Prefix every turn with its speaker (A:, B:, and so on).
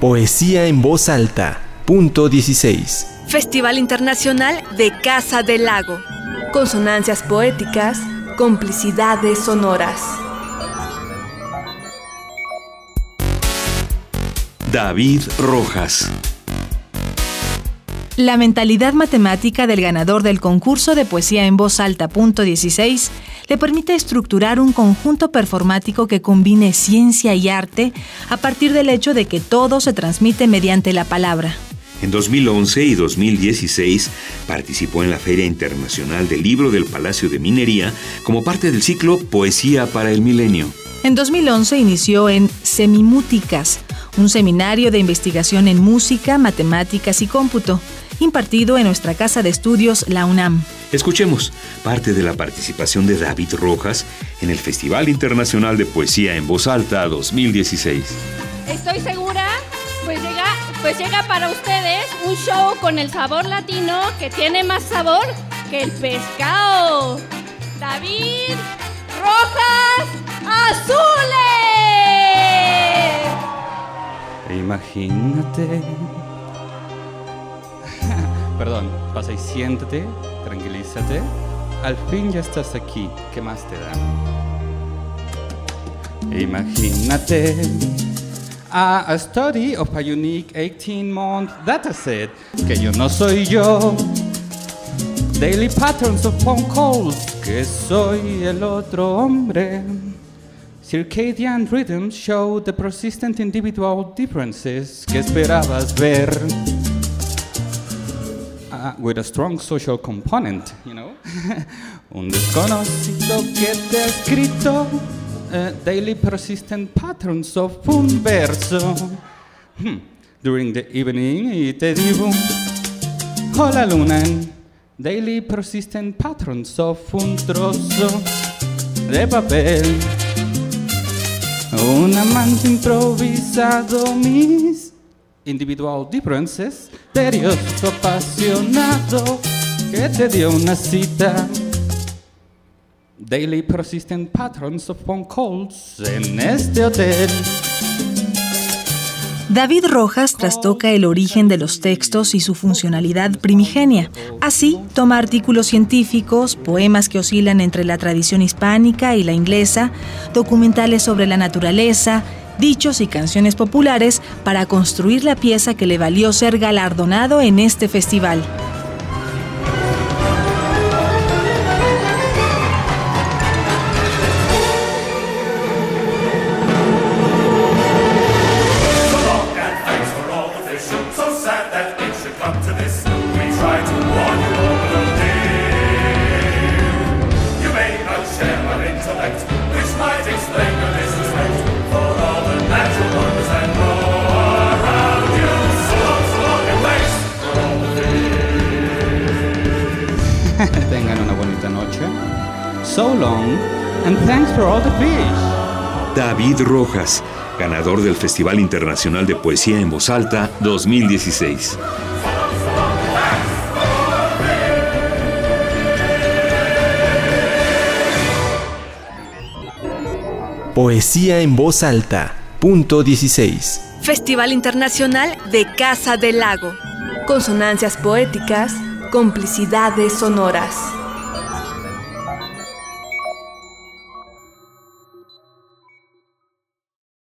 A: Poesía en voz alta. Punto 16.
B: Festival Internacional de Casa del Lago. Consonancias poéticas, complicidades sonoras.
A: David Rojas.
C: La mentalidad matemática del ganador del concurso de poesía en voz alta punto 16 le permite estructurar un conjunto performático que combine ciencia y arte a partir del hecho de que todo se transmite mediante la palabra.
D: En 2011 y 2016 participó en la Feria Internacional del Libro del Palacio de Minería como parte del ciclo Poesía para el Milenio.
C: En 2011 inició en Semimúticas, un seminario de investigación en música, matemáticas y cómputo, impartido en nuestra casa de estudios, la UNAM.
D: Escuchemos parte de la participación de David Rojas en el Festival Internacional de Poesía en Voz Alta 2016.
E: Estoy segura, pues llega, pues llega para ustedes un show con el sabor latino que tiene más sabor que el pescado. David Rojas Azules.
F: Imagínate. Perdón, pasa y siéntate, tranquilízate. Al fin ya estás aquí, ¿qué más te da? Imagínate. A, study of a unique 18-month dataset que yo no soy yo. Daily patterns of phone calls que soy el otro hombre. Circadian rhythms show the persistent individual differences que esperabas ver. With a strong social component, you know. Un desconocido que te ha escrito uh, daily persistent patterns of un verso. Hmm. During the evening y te digo, hola luna, daily persistent patterns of un trozo de papel. Un amante improvisado, mis individual differences, misterioso apasionado que te dio una cita. Daily persistent patterns of phone calls en este hotel.
C: David Rojas trastoca el origen de los textos y su funcionalidad primigenia. Así, toma artículos científicos, poemas que oscilan entre la tradición hispánica y la inglesa, documentales sobre la naturaleza, dichos y canciones populares para construir la pieza que le valió ser galardonado en este festival.
F: Tengan una bonita noche. So long, and thanks for all the fish.
D: David Rojas, ganador del Festival Internacional de Poesía en Voz Alta 2016.
A: Poesía en voz alta. Punto 16.
B: Festival Internacional de Casa del Lago. Consonancias poéticas, complicidades sonoras.